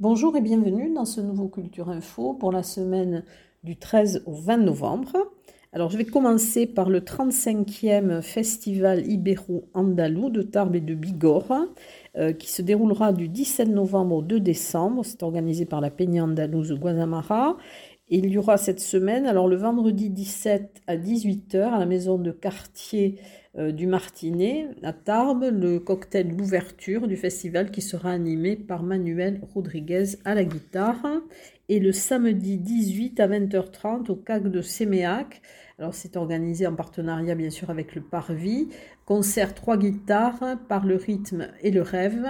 Bonjour et bienvenue dans ce nouveau Culture Info pour la semaine du 13 au 20 novembre. Alors je vais commencer par le 35e Festival Ibéro-Andalou de Tarbes et de Bigorre euh, qui se déroulera du 17 novembre au 2 décembre. C'est organisé par la Peña Andalouse Guadamara. Et il y aura cette semaine, alors le vendredi 17 à 18h à la maison de quartier euh, du Martinet à Tarbes, le cocktail d'ouverture du festival qui sera animé par Manuel Rodriguez à la guitare. Et le samedi 18 à 20h30 au CAC de Séméac. Alors c'est organisé en partenariat bien sûr avec le Parvis. Concert trois guitares par le rythme et le rêve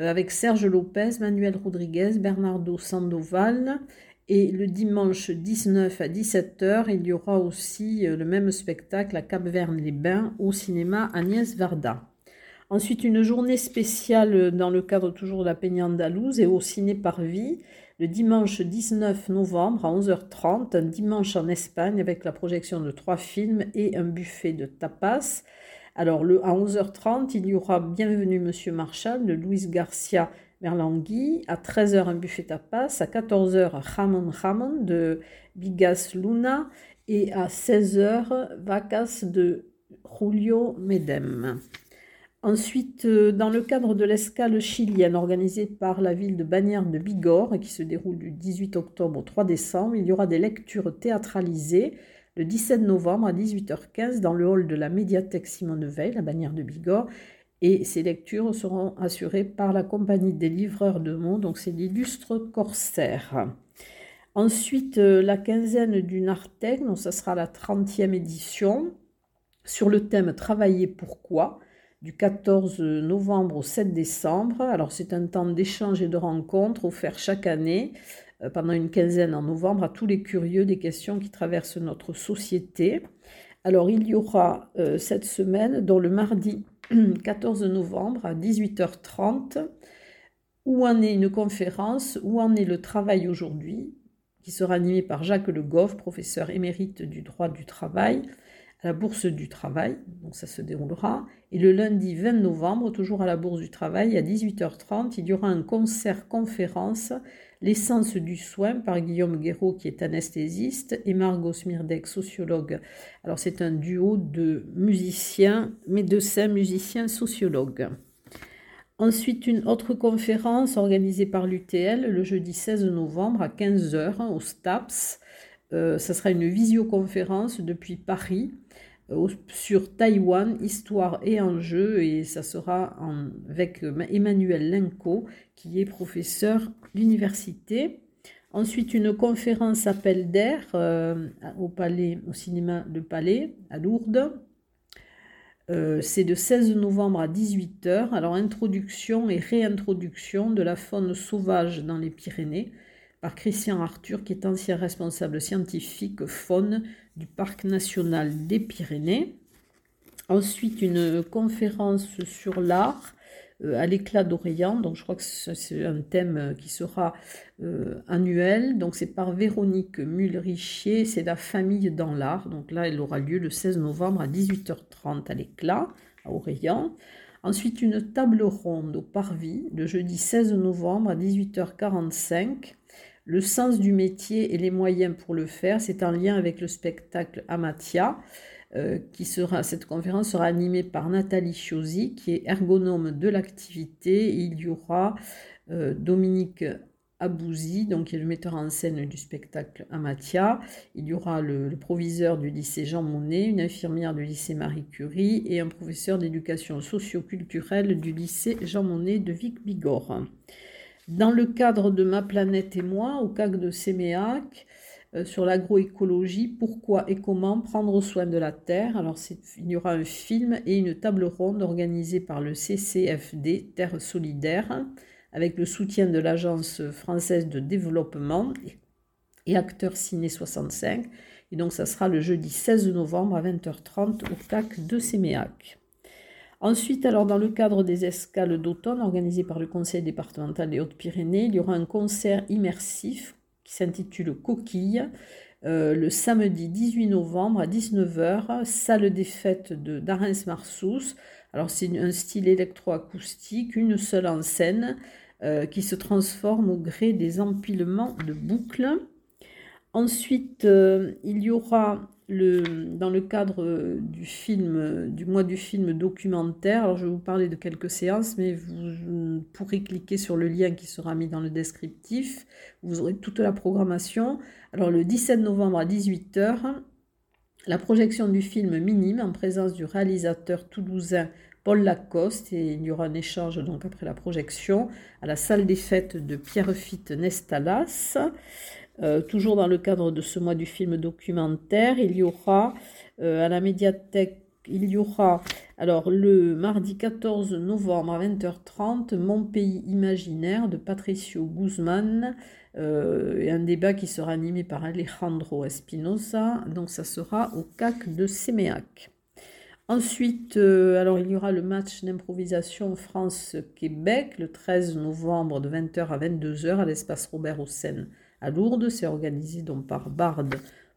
euh, avec Serge Lopez, Manuel Rodriguez, Bernardo Sandoval et le dimanche 19 à 17h, il y aura aussi euh, le même spectacle à Cap-Verne-les-Bains au cinéma Agnès Varda. Ensuite, une journée spéciale dans le cadre toujours de la Peña Andalouse et au Ciné Parvis, le dimanche 19 novembre à 11h30, un dimanche en Espagne avec la projection de trois films et un buffet de tapas. Alors, le, à 11h30, il y aura Bienvenue Monsieur Marshall de Luis Garcia Merlangui, à 13h un buffet tapas, à 14h Ramon Ramon de Bigas Luna et à 16h Vacas de Julio Medem. Ensuite, euh, dans le cadre de l'escale chilienne organisée par la ville de Bagnères de Bigorre, qui se déroule du 18 octobre au 3 décembre, il y aura des lectures théâtralisées le 17 novembre à 18h15 dans le hall de la médiathèque Simone Veil, à Bagnères de Bigorre, et ces lectures seront assurées par la compagnie des livreurs de mots, donc c'est l'illustre corsaire. Ensuite, euh, la quinzaine du Nartec, donc ça sera la 30e édition, sur le thème Travailler pourquoi, du 14 novembre au 7 décembre. Alors c'est un temps d'échange et de rencontres offert chaque année euh, pendant une quinzaine en novembre à tous les curieux des questions qui traversent notre société. Alors il y aura euh, cette semaine, dont le mardi 14 novembre à 18h30, où en est une conférence, où en est le travail aujourd'hui, qui sera animé par Jacques Le Goff, professeur émérite du droit du travail, la Bourse du Travail, donc ça se déroulera. Et le lundi 20 novembre, toujours à la Bourse du Travail, à 18h30, il y aura un concert-conférence L'essence du soin par Guillaume Guéraud qui est anesthésiste et Margot Smirdek, sociologue. Alors c'est un duo de musiciens, médecins, musiciens, sociologues. Ensuite, une autre conférence organisée par l'UTL le jeudi 16 novembre à 15h au STAPS. Euh, ça sera une visioconférence depuis Paris sur Taïwan, histoire et enjeux, et ça sera avec Emmanuel Lenko, qui est professeur d'université. Ensuite, une conférence appel d'air euh, au palais, au cinéma Le Palais, à Lourdes. Euh, c'est de 16 novembre à 18h. Alors, introduction et réintroduction de la faune sauvage dans les Pyrénées par Christian Arthur, qui est ancien responsable scientifique faune du Parc national des Pyrénées. Ensuite, une conférence sur l'art euh, à l'éclat d'Orient. Donc, je crois que c'est un thème qui sera euh, annuel. Donc, c'est par Véronique Mulrichier. C'est la famille dans l'art. Donc, là, elle aura lieu le 16 novembre à 18h30 à l'éclat, à Orient. Ensuite, une table ronde au Parvis le jeudi 16 novembre à 18h45 le sens du métier et les moyens pour le faire, c'est en lien avec le spectacle Amatia. Euh, qui sera, cette conférence sera animée par Nathalie Chiosi, qui est ergonome de l'activité. Il y aura euh, Dominique Abouzi, donc qui est le metteur en scène du spectacle Amatia. Il y aura le, le, proviseur du lycée Jean Monnet, une infirmière du lycée Marie Curie et un professeur d'éducation socio-culturelle du lycée Jean Monnet de Vic-Bigorre. Dans le cadre de Ma planète et moi, au CAC de Séméac, euh, sur l'agroécologie, pourquoi et comment prendre soin de la terre. Alors il y aura un film et une table ronde organisée par le CCFD Terre solidaire avec le soutien de l'Agence française de développement et Acteurs Ciné 65. Et donc ça sera le jeudi 16 novembre à 20h30 au CAC de Séméac. Ensuite, alors dans le cadre des escales d'automne organisées par le Conseil départemental des Hautes-Pyrénées, il y aura un concert immersif qui s'intitule Coquille, le samedi 18 novembre à 19h, salle des fêtes de d'Arens Marsous. Alors c'est un style électroacoustique, une seule en scène, qui se transforme au gré des empilements de boucles. Ensuite, il y aura dans le cadre du film, du mois du film documentaire, je vais vous parler de quelques séances, mais vous pourrez cliquer sur le lien qui sera mis dans le descriptif. Vous aurez toute la programmation. Alors le 17 novembre à 18h, la projection du film Minime en présence du réalisateur toulousain Paul Lacoste et il y aura un échange donc après la projection à la salle des fêtes de Pierrefitte Nestalas. Euh, toujours dans le cadre de ce mois du film documentaire, il y aura euh, à la médiathèque, il y aura alors le mardi 14 novembre à 20h30 Mon pays imaginaire de Patricio Guzman euh, un débat qui sera animé par Alejandro Espinosa. Donc ça sera au CAC de Séméac. Ensuite, alors il y aura le match d'improvisation France-Québec le 13 novembre de 20h à 22h à l'espace Robert Hossein à Lourdes. C'est organisé donc par Bard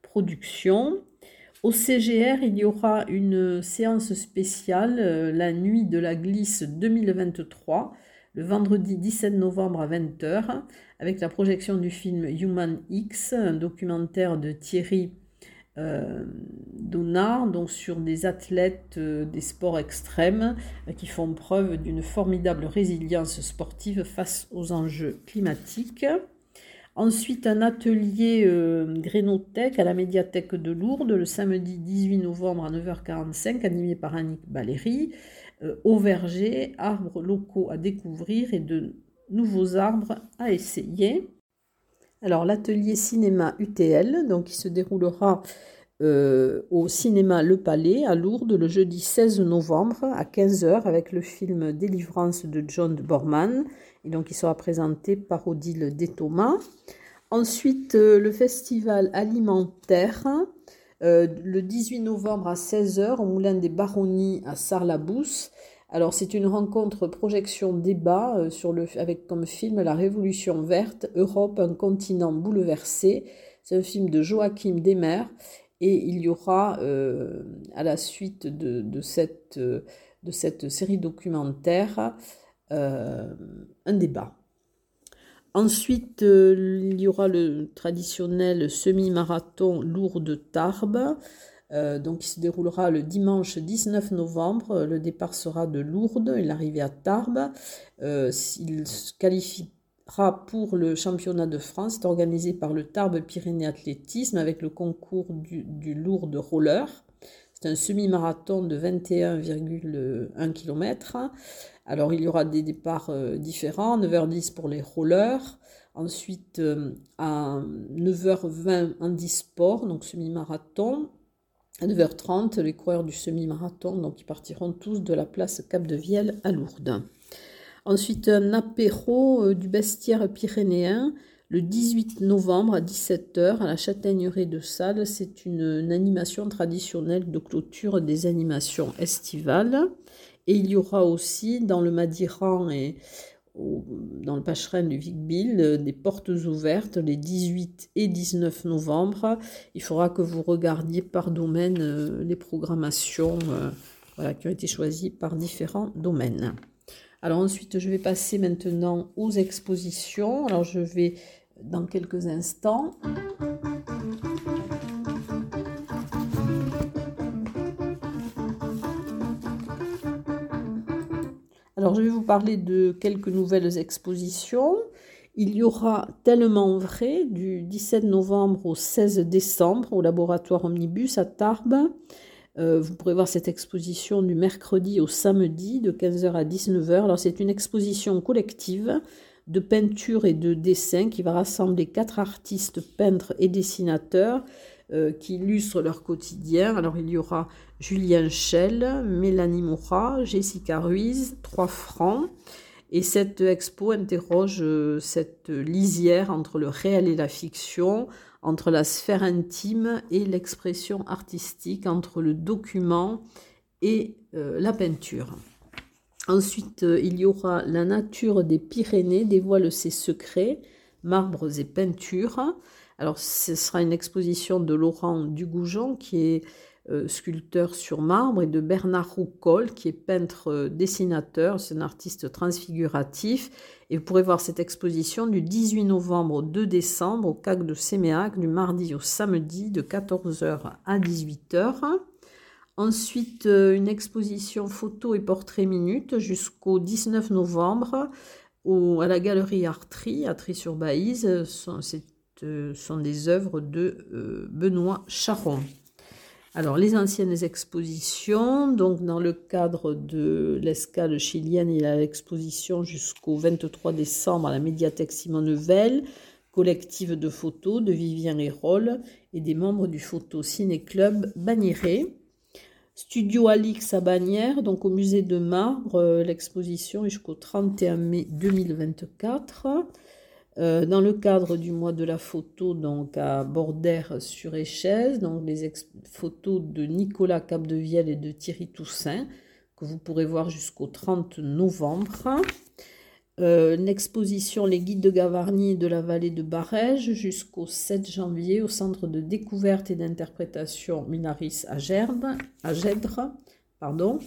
Productions. Au CGR, il y aura une séance spéciale, euh, la nuit de la glisse 2023, le vendredi 17 novembre à 20h, avec la projection du film Human X, un documentaire de Thierry euh, Donard, donc sur des athlètes euh, des sports extrêmes qui font preuve d'une formidable résilience sportive face aux enjeux climatiques. Ensuite, un atelier euh, Grénothèque à la médiathèque de Lourdes le samedi 18 novembre à 9h45, animé par Annick Baléry. Euh, au verger, arbres locaux à découvrir et de nouveaux arbres à essayer. Alors, l'atelier cinéma UTL, donc, qui se déroulera euh, au cinéma Le Palais à Lourdes le jeudi 16 novembre à 15h avec le film Délivrance de John Borman et donc, il sera présenté par Odile Déthomas. Ensuite, euh, le festival alimentaire, euh, le 18 novembre à 16h au Moulin des Baronnies à Sarlabous. Alors, c'est une rencontre projection débat euh, sur le, avec comme film La Révolution verte, Europe, un continent bouleversé. C'est un film de Joachim Demer et il y aura à la suite de, cette, de cette série documentaire un débat. Ensuite, euh, il y aura le traditionnel semi-marathon Lourdes-Tarbes, euh, donc il se déroulera le dimanche 19 novembre. Le départ sera de Lourdes et l'arrivée à Tarbes. il se qualifiera pour le championnat de France, organisé par le Tarbes Pyrénées Athlétisme avec le concours du, du Lourdes Roller. Un semi-marathon de 21,1 km. Alors il y aura des départs euh, différents, 9h10 pour les rollers, ensuite euh, à 9h20 en sport, donc semi-marathon, à 9h30 les coureurs du semi-marathon, donc ils partiront tous de la place Cap de Vielle à Lourdes. Ensuite un apéro euh, du bestiaire pyrénéen le 18 novembre à 17h à la Châtaigneraie de Salles. C'est une, animation traditionnelle de clôture des animations estivales. Et il y aura aussi dans le Madiran et dans le Pacherin du Vicbil euh, des portes ouvertes les 18 et 19 novembre. Il faudra que vous regardiez par domaine euh, les programmations euh, qui ont été choisies par différents domaines. Alors ensuite, je vais passer maintenant aux expositions. Alors je vais dans quelques instants. Alors je vais vous parler de quelques nouvelles expositions. Il y aura tellement vrai du 17 novembre au 16 décembre au laboratoire Omnibus à Tarbes. Euh, vous pourrez voir cette exposition du mercredi au samedi de 15h à 19h. Alors c'est une exposition collective de peinture et de dessin qui va rassembler quatre artistes peintres et dessinateurs euh, qui illustrent leur quotidien. Alors il y aura Julien Schell, Mélanie Moura, Jessica Ruiz, Trois Francs. Et cette expo interroge euh, cette lisière entre le réel et la fiction, entre la sphère intime et l'expression artistique, entre le document et euh, la peinture. Ensuite, euh, il y aura La nature des Pyrénées dévoile ses secrets, marbres et peintures. Alors, ce sera une exposition de Laurent Dugoujon, qui est euh, sculpteur sur marbre, et de Bernard Roucol, qui est peintre euh, dessinateur, c'est un artiste transfiguratif. Et vous pourrez voir cette exposition du 18 novembre au 2 décembre au CAC de Séméac, du mardi au samedi, de 14h à 18h. Ensuite, euh, une exposition photo et portrait minute jusqu'au 19 novembre à la galerie Artry, à Tri-sur-Baïse. Euh, sont des œuvres de Benoît Charon. Alors, les anciennes expositions, donc dans le cadre de l'escale chilienne, il y a l'exposition jusqu'au 23 décembre à la médiathèque Simone Veil, collective de photos de Vivien Hérol et des membres du Photo Ciné Club Bagnéré. Studio Alix à Bagnères, donc au musée de Marbre, euh, l'exposition jusqu'au 31 mai 2024. Euh, dans le cadre du mois de la photo, donc à Bordère sur Échèze, donc les photos de Nicolas Capdevielle et de Thierry Toussaint, que vous pourrez voir jusqu'au 30 novembre. Euh, une exposition Les guides de Gavarnie de la vallée de Barège jusqu'au 7 janvier au centre de découverte et d'interprétation Minaris à, à Gèdre. Pardon.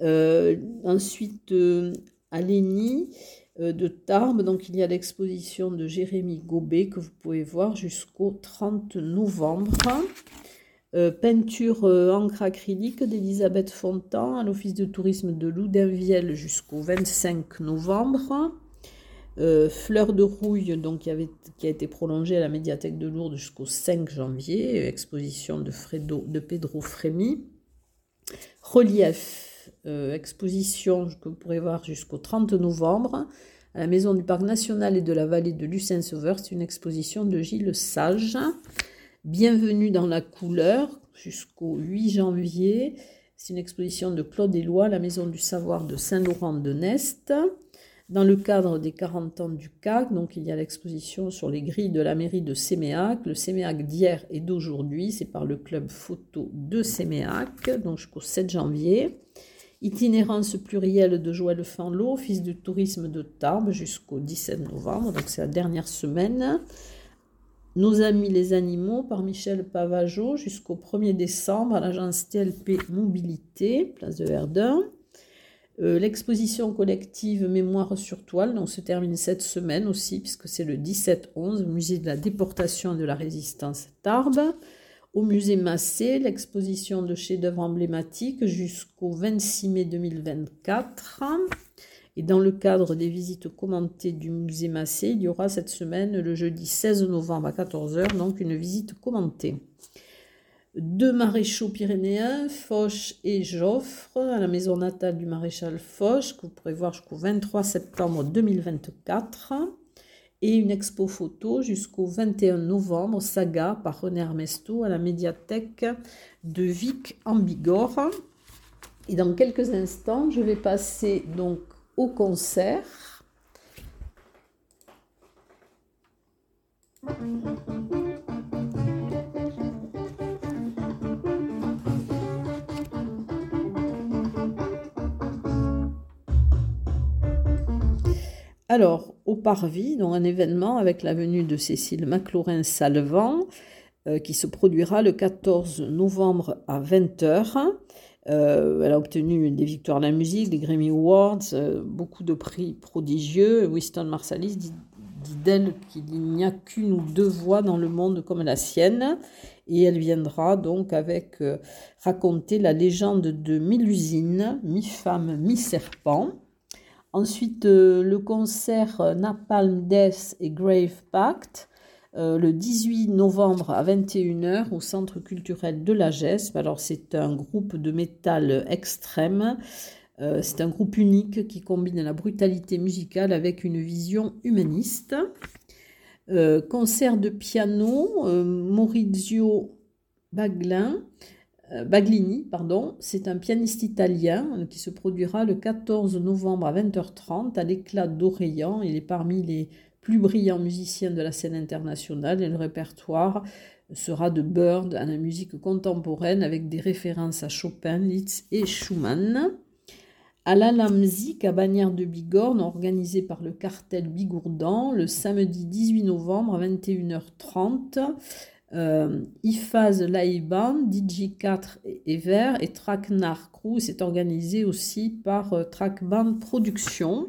Euh, ensuite, à Lény, euh, de Tarbes. Donc il y a l'exposition de Jérémy Gobet que vous pouvez voir jusqu'au 30 novembre. Euh, peinture euh, encre acrylique d'Elisabeth Fontan à l'Office de tourisme de Loudainvielle jusqu'au 25 novembre. Fleur de rouille donc, qui, a été prolongée à la médiathèque de Lourdes jusqu'au 5 janvier. Exposition de, de Pedro Frémy. Relief euh, exposition que vous pourrez voir jusqu'au 30 novembre à la Maison du Parc National et de la Vallée de Lucin-Sauveur. C'est une exposition de Gilles Sage. Bienvenue dans la couleur jusqu'au 8 janvier. C'est une exposition de Claude Éloi à la Maison du Savoir de Saint-Laurent de Nest. Dans le cadre des 40 ans du CAC, donc il y a l'exposition sur les grilles de la mairie de Séméac. Le Séméac d'hier et d'aujourd'hui, c'est par le club photo de Séméac, donc jusqu'au 7 janvier. Itinérance plurielle de Joël Fanlot, fils du tourisme de Tarbes, jusqu'au 17 novembre, donc c'est la dernière semaine. Nos amis les animaux par Michel Pavageau jusqu'au 1er décembre à l'agence TLP Mobilité, place de Verdun. Euh, l'exposition collective Mémoire sur toile donc, se termine cette semaine aussi, puisque c'est le 17-11, musée de la déportation et de la résistance Tarbes au musée Massé, l'exposition de chefs-d'œuvre emblématiques jusqu'au 26 mai 2024. Et dans le cadre des visites commentées du musée Massé, il y aura cette semaine, le jeudi 16 novembre à 14h, donc une visite commentée. Deux maréchaux pyrénéens, Foch et Joffre, à la maison natale du maréchal Foch, que vous pourrez voir jusqu'au 23 septembre 2024 et une expo photo jusqu'au 21 novembre, Saga par René Armesto à la médiathèque de Vic en Bigorre. Et dans quelques instants, je vais passer donc au concert. Alors, au Parvis, dans un événement avec la venue de Cécile Maclaurin-Salvant, euh, qui se produira le 14 novembre à 20h. Euh, elle a obtenu des victoires de la musique, des Grammy Awards, euh, beaucoup de prix prodigieux. Winston Marsalis dit, d'elle qu'il n'y a qu'une ou deux voix dans le monde comme la sienne. Et elle viendra donc avec raconter la légende de Mélusine, mi-femme, mi-serpent. Ensuite, euh, le concert euh, Napalm Death et Grave Pact, euh, le 18 novembre à 21h au Centre culturel de la GESP. Alors, c'est un groupe de métal extrême. c'est un groupe unique qui combine la brutalité musicale avec une vision humaniste. concert de piano, Maurizio Baglin. Euh, Baglini, pardon, c'est un pianiste italien euh, qui se produira le 14 novembre à 20h30 à l'éclat d'Orient. Il est parmi les plus brillants musiciens de la scène internationale et le répertoire sera de Bird à la musique contemporaine avec des références à Chopin, Liszt et Schumann. à l'Alamzik à Bagnères de Bigorne, organisé par le cartel Bigourdan, le samedi 18 novembre à 21h30. Euh, IFAZ Laïban, DJ4 et Vert et Tracknar Crew, c'est organisé aussi par euh, Trackband Productions.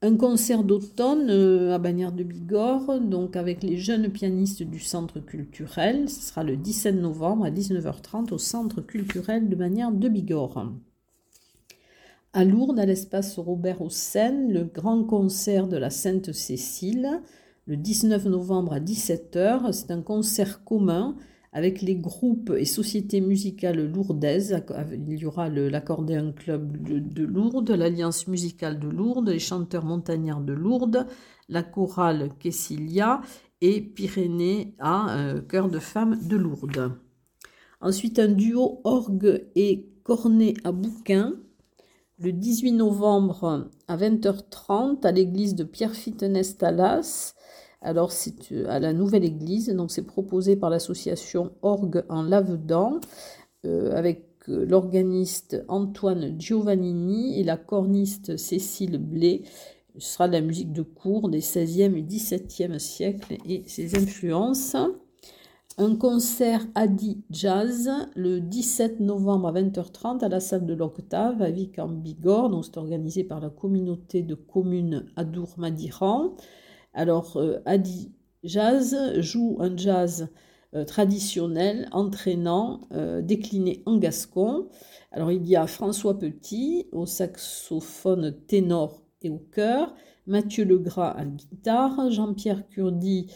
Un concert d'automne euh, à Bagnères de Bigorre, donc avec les jeunes pianistes du centre culturel. Ce sera le 17 novembre à 19h30 au centre culturel de Bagnères de Bigorre. À Lourdes, à l'espace Robert Hossein, le grand concert de la Sainte Cécile, le 19 novembre à 17h. C'est un concert commun avec les groupes et sociétés musicales lourdaises. Il y aura l'accordéon club de, Lourdes, l'Alliance musicale de Lourdes, les chanteurs montagnards de Lourdes, la chorale Kessilia et Pyrénées à euh, chœur de femmes de Lourdes. Ensuite, un duo orgue et cornet à bouquin le 18 novembre à 20h30 à l'église de Pierre-Fittenest-Alas. Alors c'est euh, à la nouvelle église, donc c'est proposé par l'association Orgue en Lavedan euh, avec euh, l'organiste Antoine Giovannini et la corniste Cécile Blé. Ce sera de la musique de cour des 16e et 17e siècles et ses influences un concert Adi Jazz le 17 novembre à 20h30 à la salle de l'Octave à Vic en Bigorre. Donc c'est organisé par la communauté de communes Adour-Madiran. Alors euh, Adi Jazz joue un jazz euh, traditionnel, entraînant, euh, décliné en gascon. Alors il y a François Petit au saxophone ténor et au chœur, Mathieu Legras à la guitare, Jean-Pierre Curdi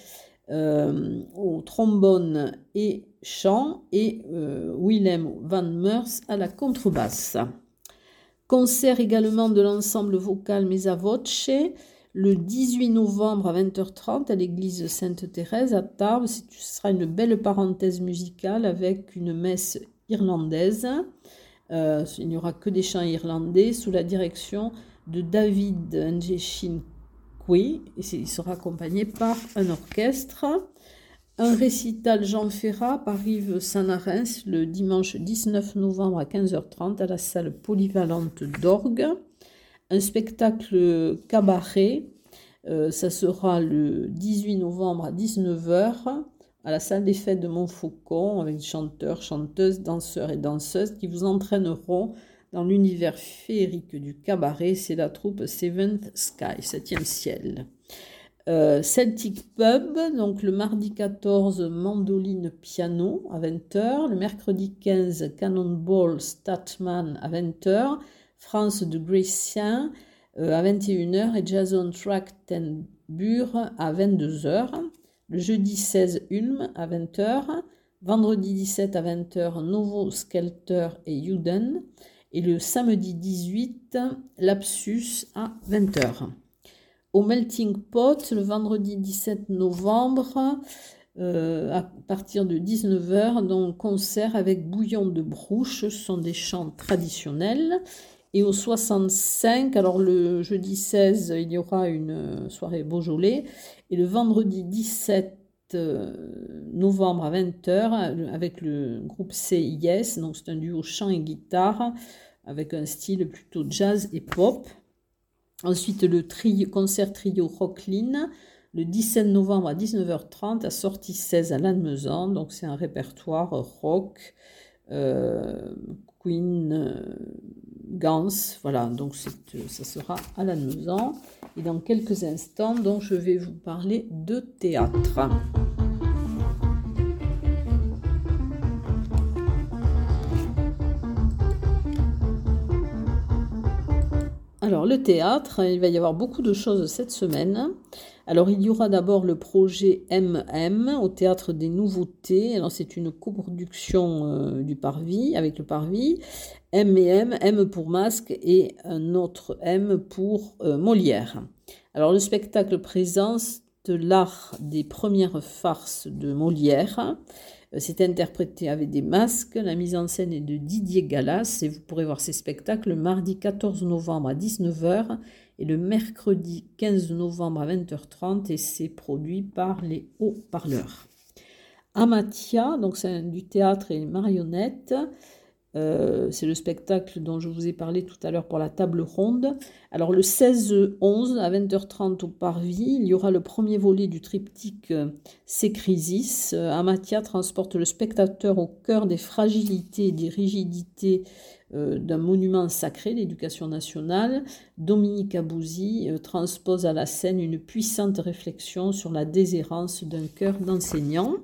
euh, au trombone et chant et euh, Willem van Meurs à la contrebasse. Concert également de l'ensemble vocal Mesa Voce le 18 novembre à 20h30 à l'église Sainte-Thérèse à Tarbes. Ce sera une belle parenthèse musicale avec une messe irlandaise. Euh, il n'y aura que des chants irlandais sous la direction de David Njeshin oui, il sera accompagné par un orchestre. Un récital Jean Ferrat par Yves Sanarens le dimanche 19 novembre à 15h30 à la salle polyvalente d'Orgue. Un spectacle cabaret, euh, ça sera le 18 novembre à 19h à la salle des fêtes de Montfaucon avec chanteurs, chanteuses, danseurs et danseuses qui vous entraîneront dans l'univers féerique du cabaret, c'est la troupe Seventh Sky, septième ciel. Euh, Celtic Pub, donc le mardi 14, mandoline piano à 20h, le mercredi 15, Cannonball Statman à 20h, France de Gracien euh, à 21h et Jason Track Tenbur à 22h, le jeudi 16, Ulm à 20h, vendredi 17 à 20h, Novo Skelter et Juden, et le samedi 18, Lapsus à 20h. Au Melting Pot, le vendredi 17 novembre, euh, à partir de 19h, donc concert avec bouillon de brouche, ce sont des chants traditionnels. Et au 65, alors le jeudi 16, il y aura une soirée Beaujolais. Et le vendredi 17 euh, novembre à 20h avec le groupe CIS, donc c'est un duo chant et guitare avec un style plutôt jazz et pop. Ensuite, le concert trio Rocklin, le 17 novembre à 19h30 à sortie 16 à Lannemezan. Donc, c'est un répertoire rock, euh, Queen, euh, Gans. Voilà, donc ça sera à Lannemezan. Et dans quelques instants, donc, je vais vous parler de théâtre. Alors le théâtre, il va y avoir beaucoup de choses cette semaine. Alors il y aura d'abord le projet MM au théâtre des nouveautés. C'est une coproduction euh, du Parvis avec le Parvis. M et M, pour masque et un autre M pour euh, Molière. Alors le spectacle présente l'art des premières farces de Molière euh, c'est interprété avec des masques. La mise en scène est de Didier Gallas et vous pourrez voir ces spectacles le mardi 14 novembre à 19h et le mercredi 15 novembre à 20h30 et c'est produit par les hauts-parleurs. Amatia, donc c'est du théâtre et marionnettes. Euh, c'est le spectacle dont je vous ai parlé tout à l'heure pour la table ronde. Alors le 16-11 à 20h30 au Parvis, il y aura le premier volet du triptyque euh, C'est Crisis. Euh, Amatia transporte le spectateur au cœur des fragilités et des rigidités d'un monument sacré, l'éducation nationale. Dominique Abouzi transpose à la scène une puissante réflexion sur la déshérence d'un cœur d'enseignant.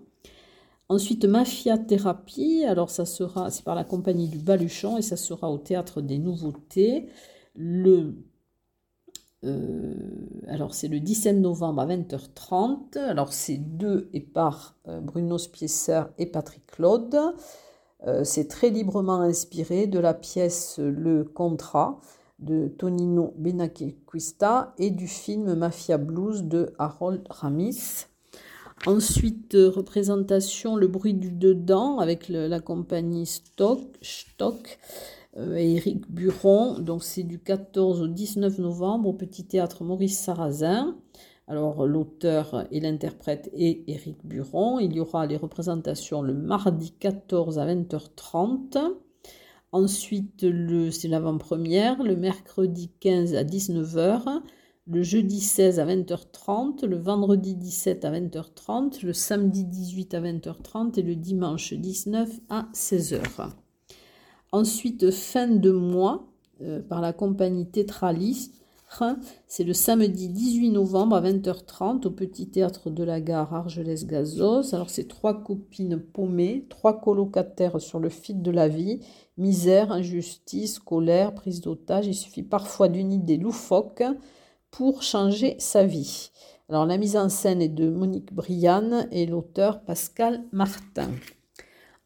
Ensuite, Mafia Thérapie, alors ça sera, c'est par la compagnie du Baluchon et ça sera au Théâtre des Nouveautés le euh, alors c'est le 17 novembre à 20h30. Alors c'est deux et par euh, Bruno Spiesser et Patrick Claude. Euh, c'est très librement inspiré de la pièce Le Contrat de Tonino Benacquista et du film Mafia Blues de Harold Ramis. Ensuite, représentation Le bruit du dedans avec la compagnie Stock, Stock euh, et Eric Buron. Donc c'est du 14 au 19 novembre au Petit Théâtre Maurice Sarrazin. Alors l'auteur et l'interprète est Éric Buron. Il y aura les représentations le mardi 14 à 20h30. Ensuite, c'est l'avant-première, le mercredi 15 à 19h le jeudi 16 à 20h30, le vendredi 17 à 20h30, le samedi 18 à 20h30 et le dimanche 19 à 16h. Ensuite, fin de mois, euh, par la compagnie Tetralis, c'est le samedi 18 novembre à 20h30 au Petit Théâtre de la Gare Argelès-Gazos. Alors, c'est trois copines paumées, trois colocataires sur le fil de la vie, misère, injustice, colère, prise d'otage. Il suffit parfois d'une idée loufoque pour changer sa vie. Alors la mise en scène est de Monique Brianne et l'auteur Pascal Martin.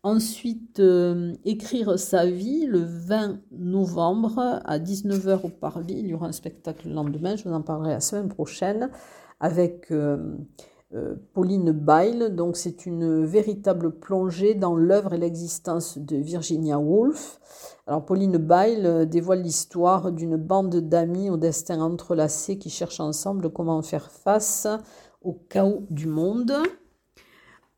Ensuite, euh, écrire sa vie le 20 novembre à 19h au Parvis. Il y aura un spectacle le lendemain, je vous en parlerai la semaine prochaine, avec euh, Pauline Byle. Donc c'est une véritable plongée dans l'œuvre et l'existence de Virginia Woolf. Alors Pauline Byle euh, dévoile l'histoire d'une bande d'amis au destin entrelacé qui cherchent ensemble comment faire face au chaos du monde.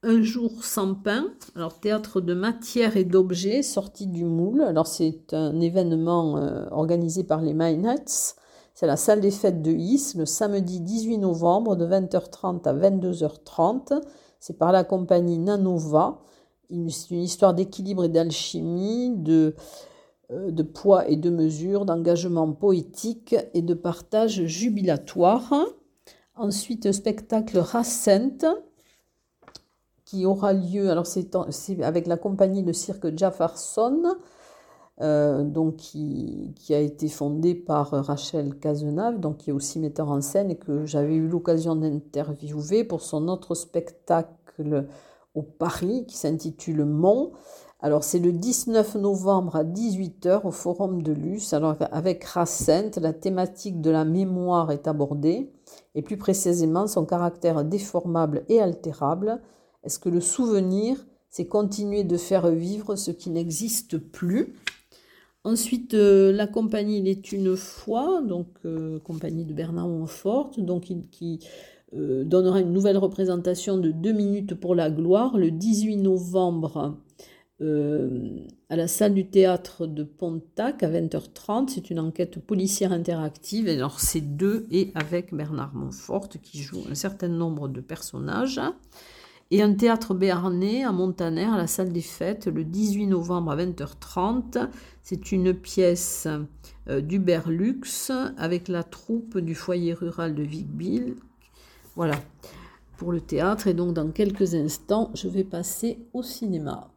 Un jour sans pain, alors théâtre de matière et d'objets sorti du moule. Alors c'est un événement euh, organisé par les c'est la salle des fêtes de Is le samedi 18 novembre de 20h30 à 22h30. C'est par la compagnie Nanova. C'est une histoire d'équilibre et d'alchimie, de, euh, de poids et de mesure, d'engagement poétique et de partage jubilatoire. Ensuite, spectacle Racente qui aura lieu, avec la compagnie de cirque Jefferson euh, donc qui, a été fondée par Rachel Cazenave, donc qui est aussi metteur en scène et que j'avais eu l'occasion d'interviewer pour son autre spectacle au Paris qui s'intitule Mont. Alors c'est le 19 novembre à 18h au Forum de Luce. Alors avec Racine, la thématique de la mémoire est abordée et plus précisément son caractère déformable et altérable. Est-ce que le souvenir, c'est continuer de faire vivre ce qui n'existe plus? Ensuite, euh, la compagnie Il est une fois, donc euh, compagnie de Bernard Montfort, donc qui euh, donnera une nouvelle représentation de deux minutes pour la gloire le 18 novembre à la salle du théâtre de Pontac à 20h30. C'est une enquête policière interactive. Alors c'est deux et avec Bernard Montfort qui joue un certain nombre de personnages et un théâtre béarnais à Montaner, à la salle des fêtes, le 18 novembre à 20h30. C'est une pièce euh, d'Uberlux avec la troupe du foyer rural de Vigbille. Voilà pour le théâtre. Et donc, dans quelques instants, je vais passer au cinéma.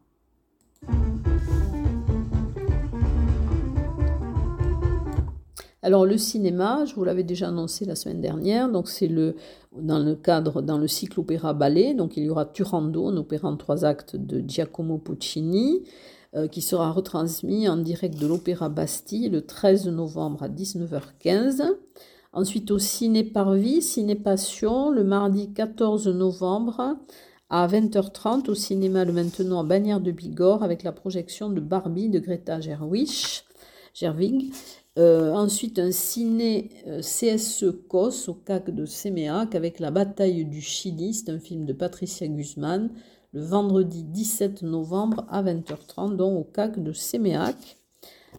Alors le cinéma, je vous l'avais déjà annoncé la semaine dernière, donc c'est le dans le cadre dans le cycle opéra ballet, donc il y aura Turando, un opéra en trois actes de Giacomo Puccini, euh, qui sera retransmis en direct de l'Opéra Bastille le 13 novembre à 19h15. Ensuite au Ciné Parvis, Ciné Passion, le mardi 14 novembre à 20h30 au cinéma Le Maintenant à Bagnères de Bigorre avec la projection de Barbie de Greta Gerwig. Gerwig euh, ensuite, un ciné euh, CSE COS au CAC de Séméac avec La bataille du Chili, c'est un film de Patricia Guzman, le vendredi 17 novembre à 20h30, donc au CAC de Séméac.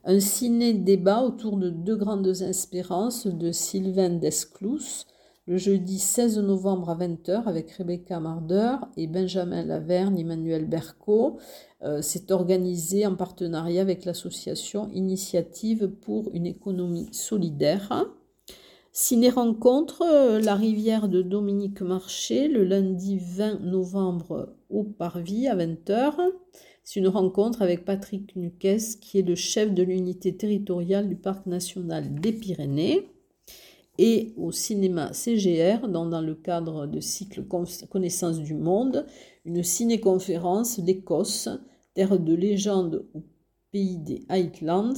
Un ciné-débat autour de deux grandes espérances de Sylvain Desclous, le jeudi 16 novembre à 20h avec Rebecca Marder et Benjamin Laverne, Emmanuel Berco. Euh, c'est organisé en partenariat avec l'association Initiative pour une économie solidaire. Ciné-rencontre, euh, La rivière de Dominique Marché, le lundi 20 novembre au Parvis à 20h. C'est une rencontre avec Patrick Nuques, qui est le chef de l'unité territoriale du Parc national des Pyrénées et au cinéma CGR, dans, dans le cadre de cycle Connaissance du monde, une ciné-conférence d'Écosse, terre de légende au pays des Highlands.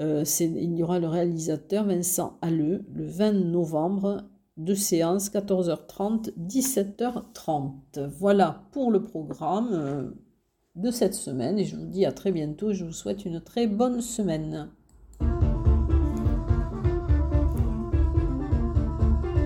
Euh, il y aura le réalisateur Vincent Halleux le 20 novembre, de séance 14h30, 17h30. Voilà pour le programme euh, de cette semaine et je vous dis à très bientôt je vous souhaite une très bonne semaine.